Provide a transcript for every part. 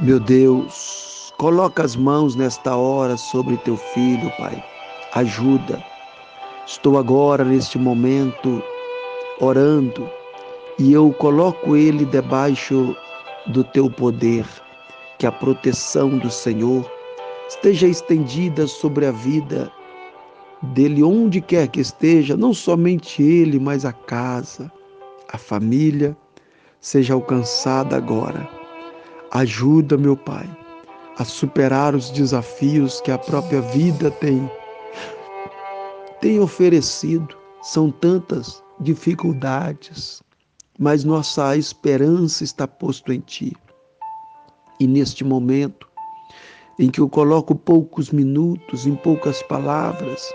Meu Deus, coloca as mãos nesta hora sobre teu filho, Pai. Ajuda. Estou agora neste momento orando e eu coloco ele debaixo do teu poder. Que a proteção do Senhor esteja estendida sobre a vida dele, onde quer que esteja, não somente ele, mas a casa, a família, seja alcançada agora Ajuda, meu Pai, a superar os desafios que a própria vida tem, tem oferecido. São tantas dificuldades, mas nossa esperança está posto em Ti. E neste momento, em que eu coloco poucos minutos, em poucas palavras,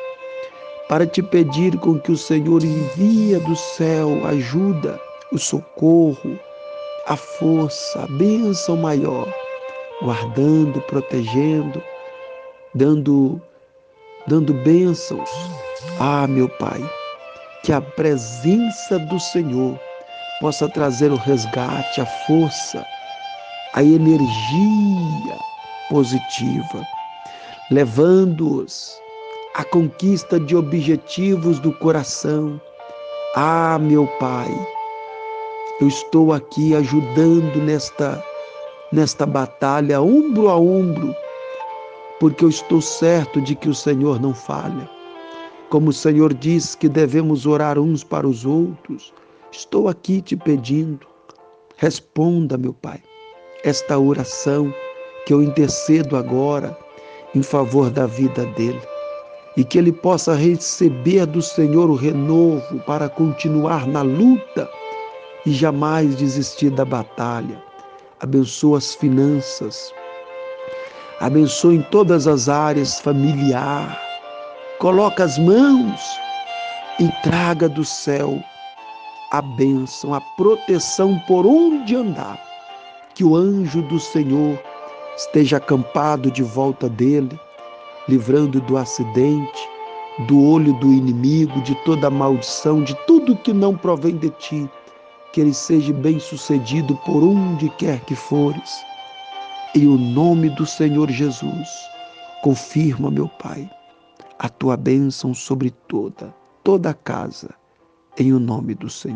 para te pedir com que o Senhor envia do céu ajuda, o socorro, a força, a bênção maior, guardando, protegendo, dando, dando bênçãos. Ah, meu Pai, que a presença do Senhor possa trazer o resgate, a força, a energia positiva, levando-os à conquista de objetivos do coração. Ah, meu Pai, eu estou aqui ajudando nesta nesta batalha ombro a ombro, porque eu estou certo de que o Senhor não falha. Como o Senhor diz que devemos orar uns para os outros, estou aqui te pedindo, responda, meu Pai, esta oração que eu intercedo agora em favor da vida dele e que ele possa receber do Senhor o renovo para continuar na luta e jamais desistir da batalha. Abençoa as finanças. Abençoa em todas as áreas familiar. Coloca as mãos e traga do céu a bênção, a proteção por onde andar. Que o anjo do Senhor esteja acampado de volta dele, livrando do acidente, do olho do inimigo, de toda maldição, de tudo que não provém de ti que ele seja bem sucedido por onde quer que fores. Em o nome do Senhor Jesus, confirma, meu Pai, a tua bênção sobre toda, toda a casa, em o nome do Senhor.